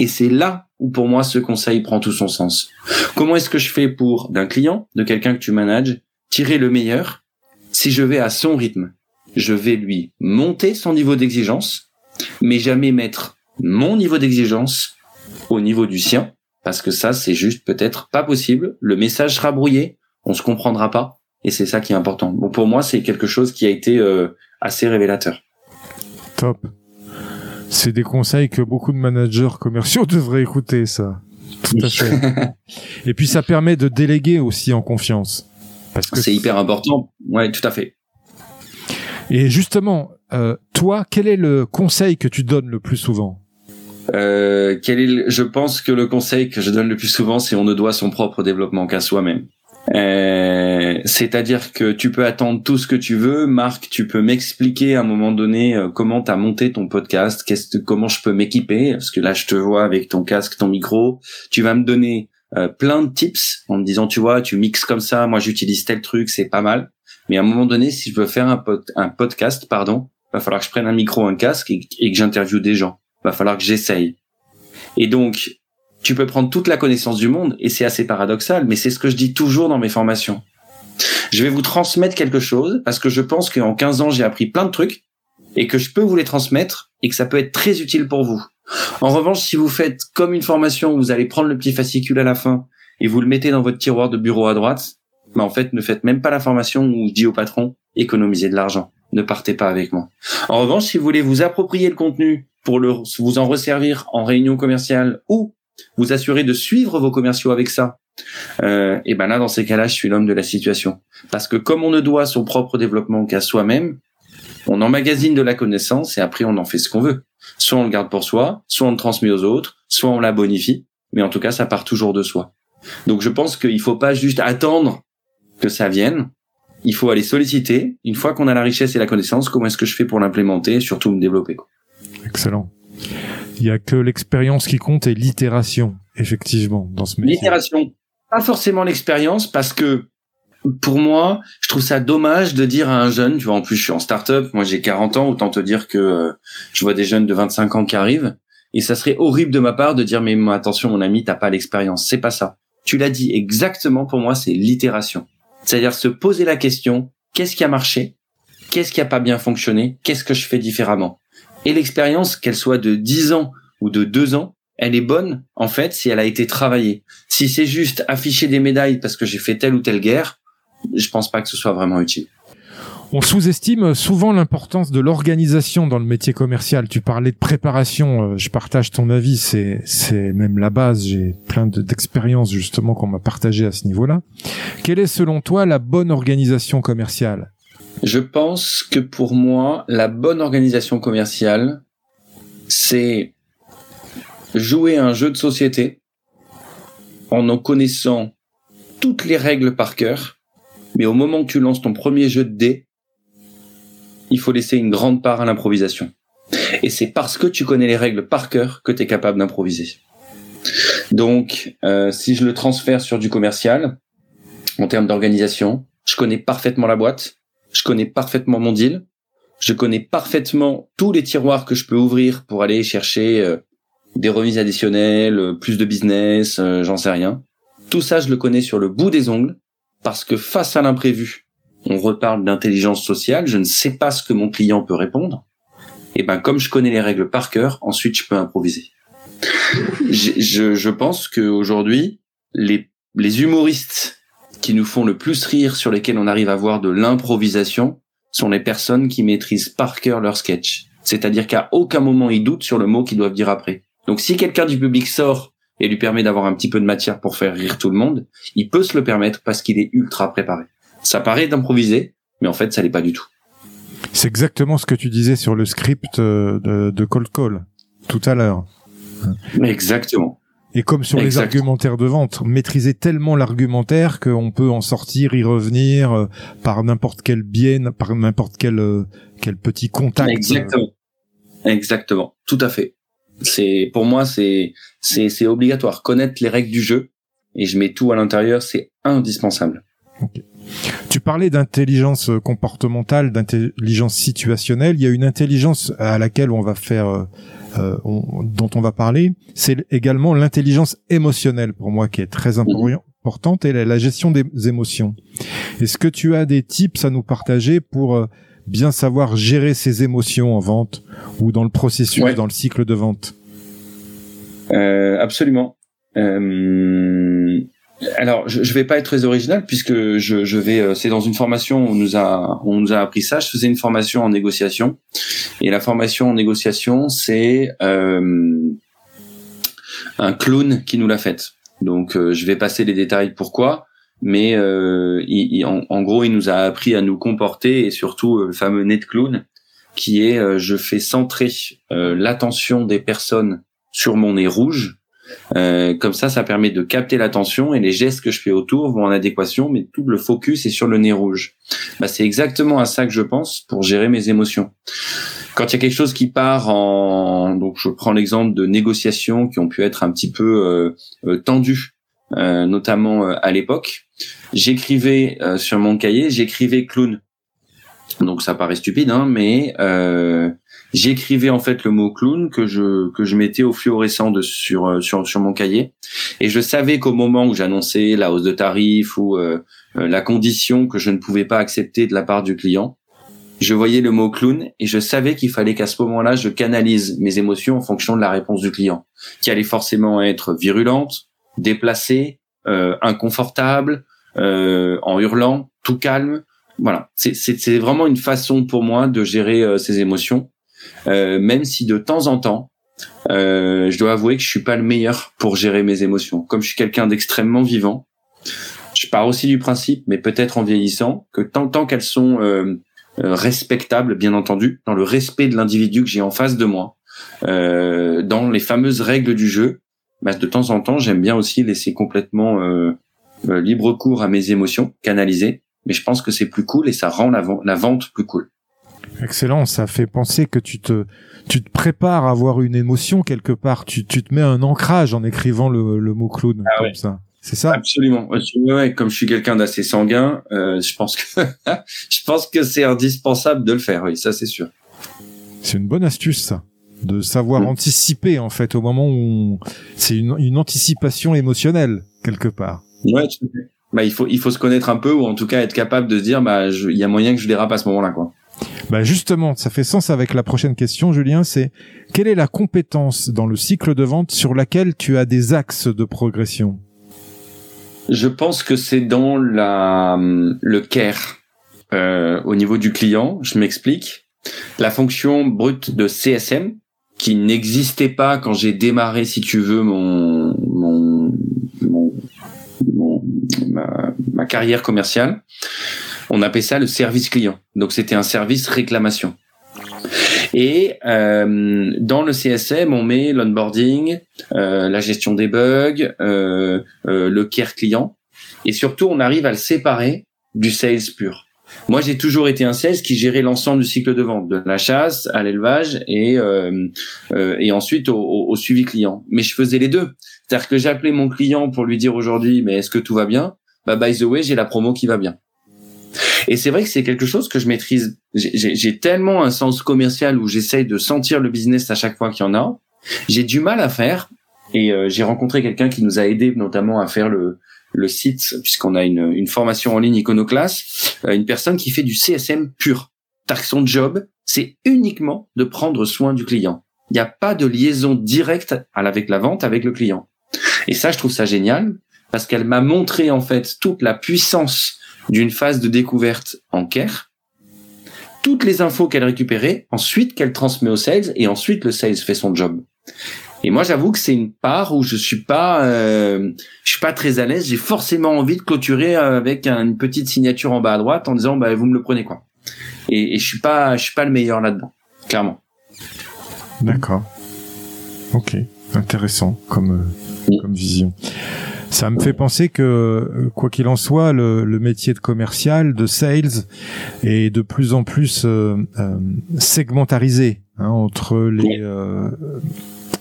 Et c'est là où pour moi ce conseil prend tout son sens. Comment est-ce que je fais pour d'un client, de quelqu'un que tu manages, tirer le meilleur si je vais à son rythme? Je vais lui monter son niveau d'exigence, mais jamais mettre mon niveau d'exigence au niveau du sien, parce que ça c'est juste peut-être pas possible. Le message sera brouillé, on se comprendra pas, et c'est ça qui est important. Bon pour moi c'est quelque chose qui a été euh, assez révélateur. Top. C'est des conseils que beaucoup de managers commerciaux devraient écouter, ça. Tout à fait. Et puis ça permet de déléguer aussi en confiance. Parce que c'est hyper important. Ouais, tout à fait. Et justement, euh, toi, quel est le conseil que tu donnes le plus souvent? Euh, quel est Je pense que le conseil que je donne le plus souvent, c'est on ne doit son propre développement qu'à soi-même. Euh, c'est-à-dire que tu peux attendre tout ce que tu veux. Marc, tu peux m'expliquer à un moment donné euh, comment tu as monté ton podcast, comment je peux m'équiper, parce que là je te vois avec ton casque, ton micro. Tu vas me donner euh, plein de tips en me disant, tu vois, tu mixes comme ça, moi j'utilise tel truc, c'est pas mal. Mais à un moment donné, si je veux faire un, un podcast, pardon, va falloir que je prenne un micro, un casque et, que j'interviewe des gens. Va falloir que j'essaye. Et donc, tu peux prendre toute la connaissance du monde et c'est assez paradoxal, mais c'est ce que je dis toujours dans mes formations. Je vais vous transmettre quelque chose parce que je pense qu'en 15 ans, j'ai appris plein de trucs et que je peux vous les transmettre et que ça peut être très utile pour vous. En revanche, si vous faites comme une formation où vous allez prendre le petit fascicule à la fin et vous le mettez dans votre tiroir de bureau à droite, bah en fait, ne faites même pas la formation où je dis au patron, économisez de l'argent. Ne partez pas avec moi. En revanche, si vous voulez vous approprier le contenu pour le, vous en resservir en réunion commerciale ou vous assurer de suivre vos commerciaux avec ça, euh, et ben là, dans ces cas-là, je suis l'homme de la situation. Parce que comme on ne doit son propre développement qu'à soi-même, on emmagasine de la connaissance et après on en fait ce qu'on veut. Soit on le garde pour soi, soit on le transmet aux autres, soit on la bonifie, mais en tout cas ça part toujours de soi. Donc je pense qu'il faut pas juste attendre que ça vienne, il faut aller solliciter. Une fois qu'on a la richesse et la connaissance, comment est-ce que je fais pour l'implémenter et surtout me développer Excellent. Il y a que l'expérience qui compte et l'itération, effectivement, dans ce métier. L'itération, pas forcément l'expérience, parce que pour moi, je trouve ça dommage de dire à un jeune, tu vois, en plus je suis en start-up, moi j'ai 40 ans, autant te dire que euh, je vois des jeunes de 25 ans qui arrivent, et ça serait horrible de ma part de dire, mais attention mon ami, t'as pas l'expérience. C'est pas ça. Tu l'as dit exactement, pour moi, c'est l'itération. C'est-à-dire se poser la question, qu'est-ce qui a marché? Qu'est-ce qui a pas bien fonctionné? Qu'est-ce que je fais différemment? Et l'expérience, qu'elle soit de 10 ans ou de 2 ans, elle est bonne, en fait, si elle a été travaillée. Si c'est juste afficher des médailles parce que j'ai fait telle ou telle guerre, je pense pas que ce soit vraiment utile. On sous-estime souvent l'importance de l'organisation dans le métier commercial. Tu parlais de préparation, euh, je partage ton avis, c'est c'est même la base. J'ai plein d'expériences justement qu'on m'a partagé à ce niveau-là. Quelle est selon toi la bonne organisation commerciale? Je pense que pour moi, la bonne organisation commerciale, c'est jouer un jeu de société en en connaissant toutes les règles par cœur mais au moment où tu lances ton premier jeu de dés, il faut laisser une grande part à l'improvisation. Et c'est parce que tu connais les règles par cœur que tu es capable d'improviser. Donc, euh, si je le transfère sur du commercial, en termes d'organisation, je connais parfaitement la boîte, je connais parfaitement mon deal, je connais parfaitement tous les tiroirs que je peux ouvrir pour aller chercher euh, des remises additionnelles, euh, plus de business, j'en sais rien. Tout ça, je le connais sur le bout des ongles parce que face à l'imprévu, on reparle d'intelligence sociale, je ne sais pas ce que mon client peut répondre. Et ben comme je connais les règles par cœur, ensuite je peux improviser. je, je pense qu'aujourd'hui, les, les humoristes qui nous font le plus rire, sur lesquels on arrive à voir de l'improvisation, sont les personnes qui maîtrisent par cœur leur sketch. C'est-à-dire qu'à aucun moment ils doutent sur le mot qu'ils doivent dire après. Donc si quelqu'un du public sort et lui permet d'avoir un petit peu de matière pour faire rire tout le monde, il peut se le permettre parce qu'il est ultra préparé. Ça paraît d'improviser, mais en fait, ça l'est pas du tout. C'est exactement ce que tu disais sur le script euh, de, de Cold Call tout à l'heure. Exactement. Et comme sur les argumentaires de vente, maîtriser tellement l'argumentaire qu'on peut en sortir, y revenir euh, par n'importe quel biais, par n'importe quel euh, quel petit contact. Exactement. Exactement. Tout à fait. C'est pour moi c'est c'est c'est obligatoire connaître les règles du jeu et je mets tout à l'intérieur, c'est indispensable. Tu parlais d'intelligence comportementale, d'intelligence situationnelle. Il y a une intelligence à laquelle on va faire, euh, euh dont on va parler. C'est également l'intelligence émotionnelle pour moi qui est très importante et la gestion des émotions. Est-ce que tu as des tips à nous partager pour euh, bien savoir gérer ses émotions en vente ou dans le processus, dans le cycle de vente? Euh, Absolument. Euh, alors, je, je vais pas être très original puisque je, je vais. Euh, c'est dans une formation où on nous a on nous a appris ça. Je faisais une formation en négociation et la formation en négociation, c'est euh, un clown qui nous l'a faite. Donc, euh, je vais passer les détails pourquoi mais euh, il, en, gros, il nous a appris à nous comporter et surtout euh, le fameux net clown, qui est euh, je fais centrer l'attention des personnes sur mon nez rouge. Comme ça, ça permet de capter l'attention et les gestes que je fais autour vont en adéquation, mais tout le focus est sur le nez rouge. Bah, c'est exactement à ça que je pense pour gérer mes émotions. Quand il y a quelque chose qui part en, donc je prends l'exemple de négociations qui ont pu être un petit peu euh, tendues notamment à l'époque. J'écrivais sur mon cahier, j'écrivais clown. Donc ça paraît stupide, hein, mais j'écrivais en fait le mot clown que je que je mettais au fluorescent de, sur euh, sur sur mon cahier. Et je savais qu'au moment où j'annonçais la hausse de tarif ou euh, euh, la condition que je ne pouvais pas accepter de la part du client je voyais le mot clown et je savais qu'il fallait qu'à ce moment-là je canalise mes émotions en fonction de la réponse du client qui allait forcément être virulente déplacée inconfortable en hurlant tout calme. Voilà. C'est vraiment une façon pour moi de gérer ces émotions. euh, même si de temps en temps, euh, je dois avouer que je suis pas le meilleur pour gérer mes émotions. Comme je suis quelqu'un d'extrêmement vivant, je pars aussi du principe, mais peut-être en vieillissant, que tant, tant qu'elles sont euh, respectables, bien entendu, dans le respect de l'individu que j'ai en face de moi, dans les fameuses règles du jeu, bah, de temps en temps, j'aime bien aussi laisser complètement libre cours à mes émotions, canaliser. Mais je pense que c'est plus cool et ça rend la vente plus cool. Excellent, ça fait penser que tu te tu te prépares à avoir une émotion quelque part, tu, tu te mets un ancrage en écrivant le, le mot clown ah comme ça. C'est ça? Absolument. Ouais, comme je suis quelqu'un d'assez sanguin, euh, je pense que je pense que c'est indispensable de le faire. Oui, ça c'est sûr. C'est une bonne astuce ça, de savoir mm. anticiper en fait au moment où c'est une, une anticipation émotionnelle quelque part. Ouais, bah il faut il faut se connaître un peu ou en tout cas être capable de se dire bah il y a moyen que je dérape à ce moment-là quoi. Bah justement, ça fait sens avec la prochaine question, Julien. C'est quelle est la compétence dans le cycle de vente sur laquelle tu as des axes de progression? Je pense que c'est dans la le care euh, au niveau du client. Je m'explique. La fonction brute de CSM qui n'existait pas quand j'ai démarré, si tu veux, mon, mon, mon, ma carrière commerciale on appelait ça le service client. Donc c'était un service réclamation. Et euh, dans le CSM, on met l'onboarding, euh, la gestion des bugs, euh, le care client, et surtout on arrive à le séparer du sales pur. Moi, j'ai toujours été un sales qui gérait l'ensemble du cycle de vente, de la chasse à l'élevage et et ensuite au, au, suivi client. Mais je faisais les deux. C'est-à-dire que j'appelais mon client pour lui dire aujourd'hui, mais est-ce que tout va bien? Bah by the way, j'ai la promo qui va bien. Et c'est vrai que c'est quelque chose que je maîtrise. J'ai tellement un sens commercial où j'essaye de sentir le business à chaque fois qu'il y en a. J'ai du mal à faire. Et euh, j'ai rencontré quelqu'un qui nous a aidé notamment à faire le, le site, puisqu'on a une, une formation en ligne Iconoclass, euh, une personne qui fait du CSM pur. Car son job, c'est uniquement de prendre soin du client. Il n'y a pas de liaison directe avec la vente avec le client. Et ça, je trouve ça génial parce qu'elle m'a montré en fait toute la puissance d'une phase de découverte en care, toutes les infos qu'elle récupérait, ensuite qu'elle transmet au sales, et ensuite le sales fait son job. Et moi, j'avoue que c'est une part où je suis pas, euh, je suis pas très à l'aise. J'ai forcément envie de clôturer avec une petite signature en bas à droite en disant, bah, vous me le prenez quoi. Et, et je suis pas, je suis pas le meilleur là-dedans, clairement. D'accord. Ok, intéressant comme euh, comme vision. Ça me fait penser que, quoi qu'il en soit, le, le, métier de commercial, de sales, est de plus en plus euh, euh segmentarisé hein, entre les euh,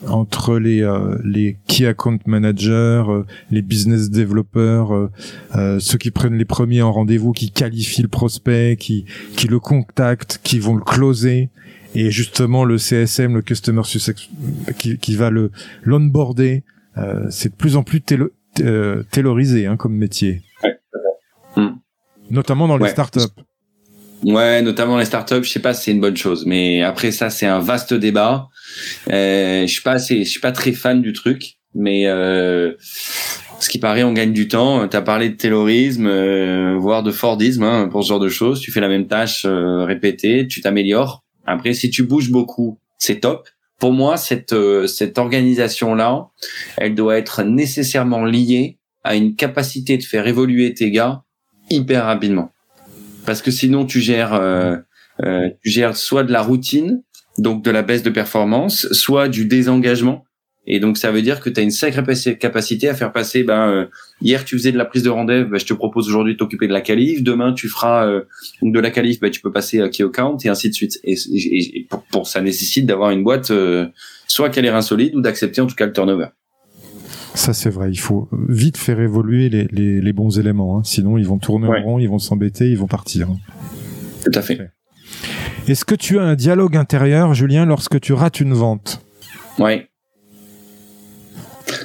entre les euh, les key account managers, les business developers, ceux qui prennent les premiers en rendez-vous, qui qualifient le prospect, qui qui le contactent, qui vont le closer et justement le CSM, le customer success, qui, qui va le l'onboarder. Euh, c'est de plus en plus euh, taylorisé hein, comme métier. Hmm. Notamment dans les startups. Ouais, notamment les startups, je sais pas si c'est une bonne chose, mais après ça c'est un vaste débat. Euh, je suis pas assez, je suis pas très fan du truc, mais euh, ce qui paraît, on gagne du temps. Tu as parlé de taylorisme, euh, voire de Fordisme hein, pour ce genre de choses. Tu fais la même tâche euh, répétée, tu t'améliores. Après, si tu bouges beaucoup, c'est top pour moi, cette, euh, cette organisation-là, elle doit être nécessairement liée à une capacité de faire évoluer tes gars hyper rapidement. Parce que sinon, tu gères, euh, euh, tu gères soit de la routine, donc de la baisse de performance, soit du désengagement. Et donc ça veut dire que tu as une sacrée capacité à faire passer. Ben euh, hier tu faisais de la prise de rendez-vous, ben, je te propose aujourd'hui de t'occuper de la qualif. Demain tu feras euh, de la qualif, ben, tu peux passer à key account et ainsi de suite. Et, pour, ça nécessite d'avoir une boîte euh, soit qu'elle est insolide ou d'accepter en tout cas le turnover. Ça c'est vrai, il faut vite faire évoluer les, les, les bons éléments, hein. sinon ils vont tourner en rond, ils vont s'embêter, ils vont partir. Tout à fait. Est-ce que tu as un dialogue intérieur, Julien, lorsque tu rates une vente? Oui.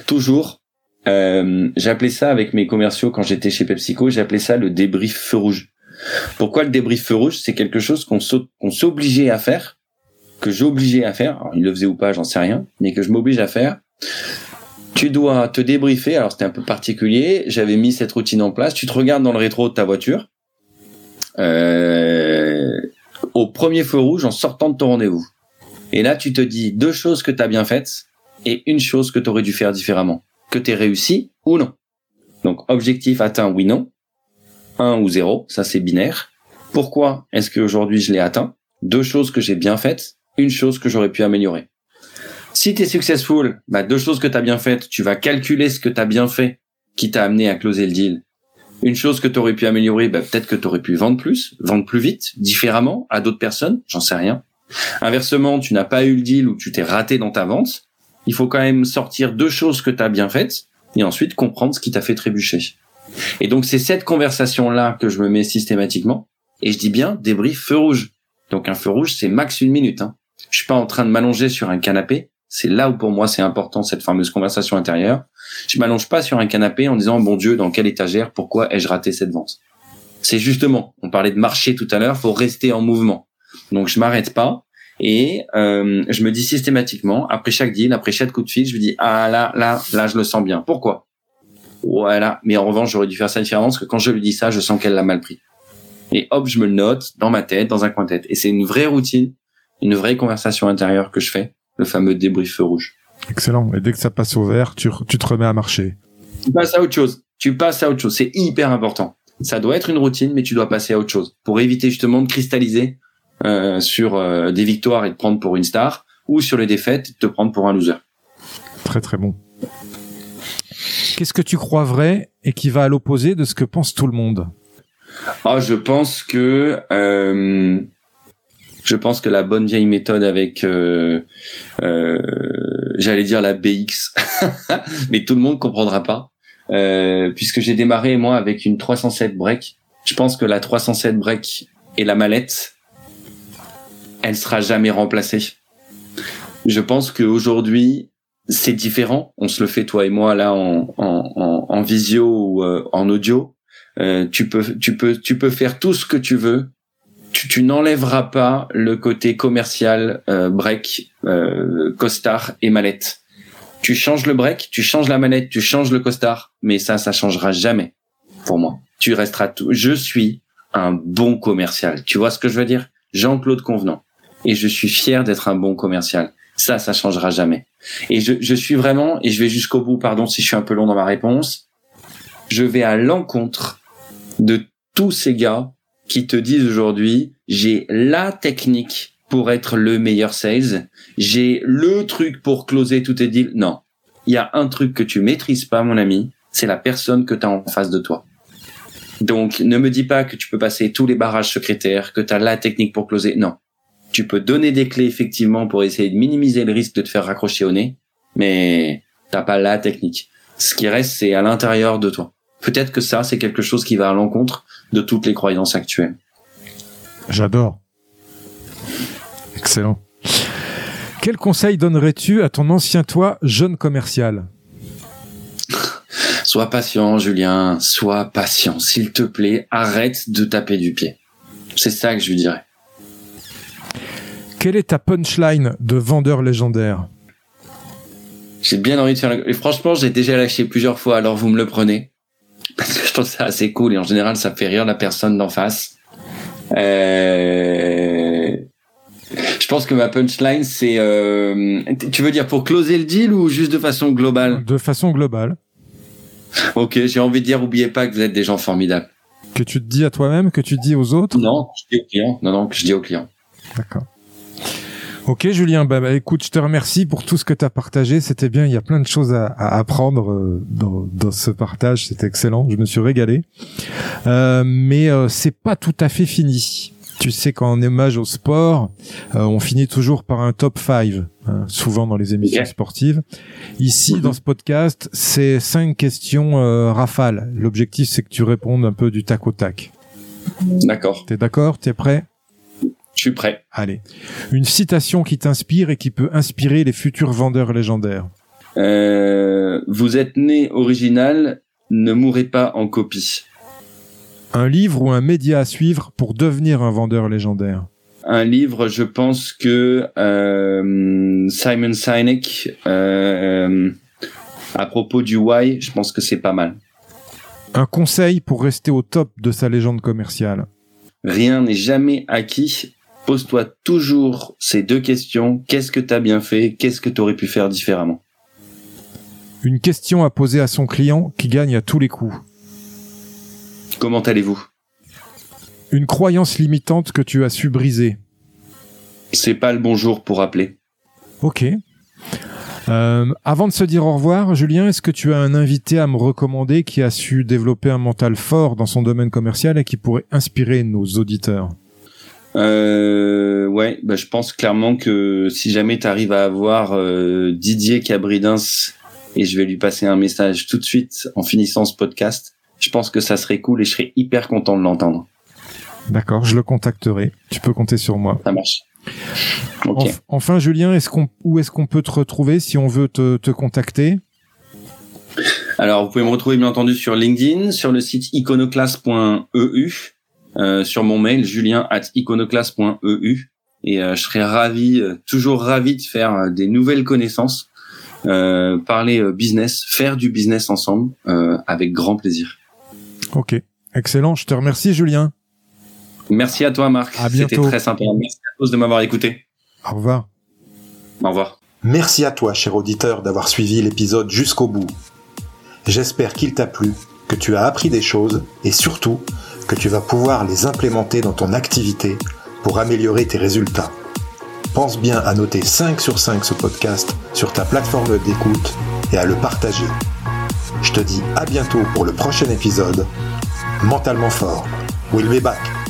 Toujours. Euh, j'appelais ça avec mes commerciaux quand j'étais chez PepsiCo, j'appelais ça le débrief feu rouge. Pourquoi le débrief feu rouge? C'est quelque chose qu'on s'obligeait à faire, que j'obligeais à faire. Alors, il le faisait ou pas, j'en sais rien, mais que je m'oblige à faire. Tu dois te débriefer. Alors c'était un peu particulier. J'avais mis cette routine en place. Tu te regardes dans le rétro de ta voiture. Euh, au premier feu rouge en sortant de ton rendez-vous. Et là, tu te dis deux choses que tu as bien faites et une chose que tu aurais dû faire différemment. Que tu réussi ou non. Donc, objectif atteint, oui, non. 1 ou 0, ça c'est binaire. Pourquoi est-ce qu'aujourd'hui je l'ai atteint? Deux choses que j'ai bien faites, une chose que j'aurais pu améliorer. Si tu es successful, bah deux choses que tu as bien faites, tu vas calculer ce que tu as bien fait qui t'a amené à closer le deal. Une chose que tu aurais pu améliorer, bah peut-être que tu aurais pu vendre plus, vendre plus vite, différemment à d'autres personnes, j'en sais rien. Inversement, tu n'as pas eu le deal ou tu t'es raté dans ta vente, il faut quand même sortir deux choses que tu as bien faites et ensuite comprendre ce qui t'a fait trébucher. Et donc c'est cette conversation-là que je me mets systématiquement. Et je dis bien débrief feu rouge. Donc un feu rouge, c'est max une minute. Hein. Je suis pas en train de m'allonger sur un canapé. C'est là où pour moi c'est important cette fameuse conversation intérieure. Je m'allonge pas sur un canapé en disant bon Dieu dans quelle étagère pourquoi ai-je raté cette vente? C'est justement, on parlait de marcher tout à l'heure, faut rester en mouvement. Donc je m'arrête pas et euh, je me dis systématiquement après chaque deal, après chaque coup de fil, je me dis ah là là là je le sens bien. Pourquoi? Voilà. Mais en revanche, j'aurais dû faire ça différemment parce que quand je lui dis ça, je sens qu'elle l'a mal pris. Et hop, je me le note dans ma tête, dans un coin de tête. Et c'est une vraie routine, une vraie conversation intérieure que je fais, le fameux débrief feu rouge. Excellent. Et dès que ça passe au vert, tu, tu te remets à marcher. Tu passes à autre chose. Tu passes à autre chose. C'est hyper important. Ça doit être une routine, mais tu dois passer à autre chose pour éviter justement de cristalliser euh, sur euh, des victoires et de prendre pour une star, ou sur les défaites et de te prendre pour un loser. Très très bon. Qu'est-ce que tu crois vrai et qui va à l'opposé de ce que pense tout le monde? Ah, je pense que euh, je pense que la bonne vieille méthode avec, euh, euh, j'allais dire la BX, mais tout le monde comprendra pas, puisque j'ai démarré moi avec une 307 break. Je pense que la 307 break et la mallette, elle sera jamais remplacée. Je pense qu'aujourd'hui, c'est différent. On se le fait toi et moi là en, en, en, visio ou euh, en audio. Euh, tu peux tu peux tu peux faire tout ce que tu veux. Tu, tu n'enlèveras pas le côté commercial euh, break, euh, costard et mallette. Tu changes le break, tu changes la manette, tu changes le costard, mais ça ça changera jamais pour moi. Tu resteras tout. Je suis un bon commercial. Tu vois ce que je veux dire? Jean-Claude Convenant. Et je suis fier d'être un bon commercial. Ça, ça changera jamais. Et je, je suis vraiment, et je vais jusqu'au bout, pardon si je suis un peu long dans ma réponse, je vais à l'encontre de tous ces gars qui te disent aujourd'hui, j'ai la technique pour être le meilleur sales, j'ai le truc pour closer tous tes deals. Non. Il y a un truc que tu maîtrises pas, mon ami, c'est la personne que tu as en face de toi. Donc, ne me dis pas que tu peux passer tous les barrages secrétaires, que tu as la technique pour closer. Non tu peux donner des clés effectivement pour essayer de minimiser le risque de te faire raccrocher au nez, mais t'as pas la technique. Ce qui reste, c'est à l'intérieur de toi. Peut-être que ça, c'est quelque chose qui va à l'encontre de toutes les croyances actuelles. J'adore. Excellent. Quel conseil donnerais-tu à ton ancien toi, jeune commercial? Sois patient, Julien. Sois patient. S'il te plaît, arrête de taper du pied. C'est ça que je lui dirais. Quelle est ta punchline de vendeur légendaire J'ai bien envie de faire. Et franchement, j'ai déjà lâché plusieurs fois, alors vous me le prenez. Parce que je trouve ça assez cool et en général, ça fait rire la personne d'en face. Euh... Je pense que ma punchline, c'est. Euh... Tu veux dire pour closer le deal ou juste de façon globale? De façon globale. Ok, j'ai envie de dire, oubliez pas que vous êtes des gens formidables. Que tu te dis à toi-même, que tu dis aux autres? Non, je dis aux clients. Non, non, que je dis aux clients. D'accord. Ok Julien, bah, bah, écoute, je te remercie pour tout ce que tu as partagé. C'était bien, il y a plein de choses à, à apprendre euh, dans, dans, ce partage. C'était excellent, je me suis régalé. Euh, mais euh, c'est pas tout à fait fini. tu sais qu'en hommage au sport, euh, on finit toujours par un top 5, hein, souvent dans les émissions sportives. Ici, dans ce podcast, c'est cinq questions euh, rafales. L'objectif, c'est que tu répondes un peu du tac au tac. D'accord. T'es d'accord? T'es prêt? Je suis prêt. Allez. Une citation qui t'inspire et qui peut inspirer les futurs vendeurs légendaires. Euh, vous êtes né original, ne mourrez pas en copie. Un livre ou un média à suivre pour devenir un vendeur légendaire Un livre, je pense que euh, Simon Sinek, euh, à propos du why, je pense que c'est pas mal. Un conseil pour rester au top de sa légende commerciale Rien n'est jamais acquis. Pose-toi toujours ces deux questions. Qu'est-ce que tu as bien fait? Qu'est-ce que tu aurais pu faire différemment? Une question à poser à son client qui gagne à tous les coups. Comment allez-vous? Une croyance limitante que tu as su briser. C'est pas le bon jour pour appeler. Ok. Euh, avant de se dire au revoir, Julien, est-ce que tu as un invité à me recommander qui a su développer un mental fort dans son domaine commercial et qui pourrait inspirer nos auditeurs? Euh, ouais, bah, je pense clairement que si jamais tu arrives à avoir euh, Didier Cabridins, et je vais lui passer un message tout de suite en finissant ce podcast, je pense que ça serait cool et je serais hyper content de l'entendre. D'accord, je le contacterai. Tu peux compter sur moi. Ça marche. enfin, Julien, est-ce qu'on, où est-ce qu'on peut te retrouver si on veut te, te contacter? Alors, vous pouvez me retrouver bien entendu sur LinkedIn, sur le site iconoclass.eu, euh, sur mon mail julien at iconoclass.eu et euh, je serais ravi, euh, toujours ravi de faire euh, des nouvelles connaissances, parler business, faire du business ensemble avec grand plaisir. Ok, excellent. Je te remercie, Julien. Merci à toi, Marc. C'était très sympa. Merci à tous de m'avoir écouté. Au revoir. Au revoir. Merci à toi, cher auditeur, d'avoir suivi l'épisode jusqu'au bout. J'espère qu'il t'a plu, que tu as appris des choses et surtout que tu vas pouvoir les implémenter dans ton activité pour améliorer tes résultats. Pense bien à noter 5 sur 5 ce podcast sur ta plateforme d'écoute et à le partager. Je te dis à bientôt pour le prochain épisode. Mentalement fort. We'll be back.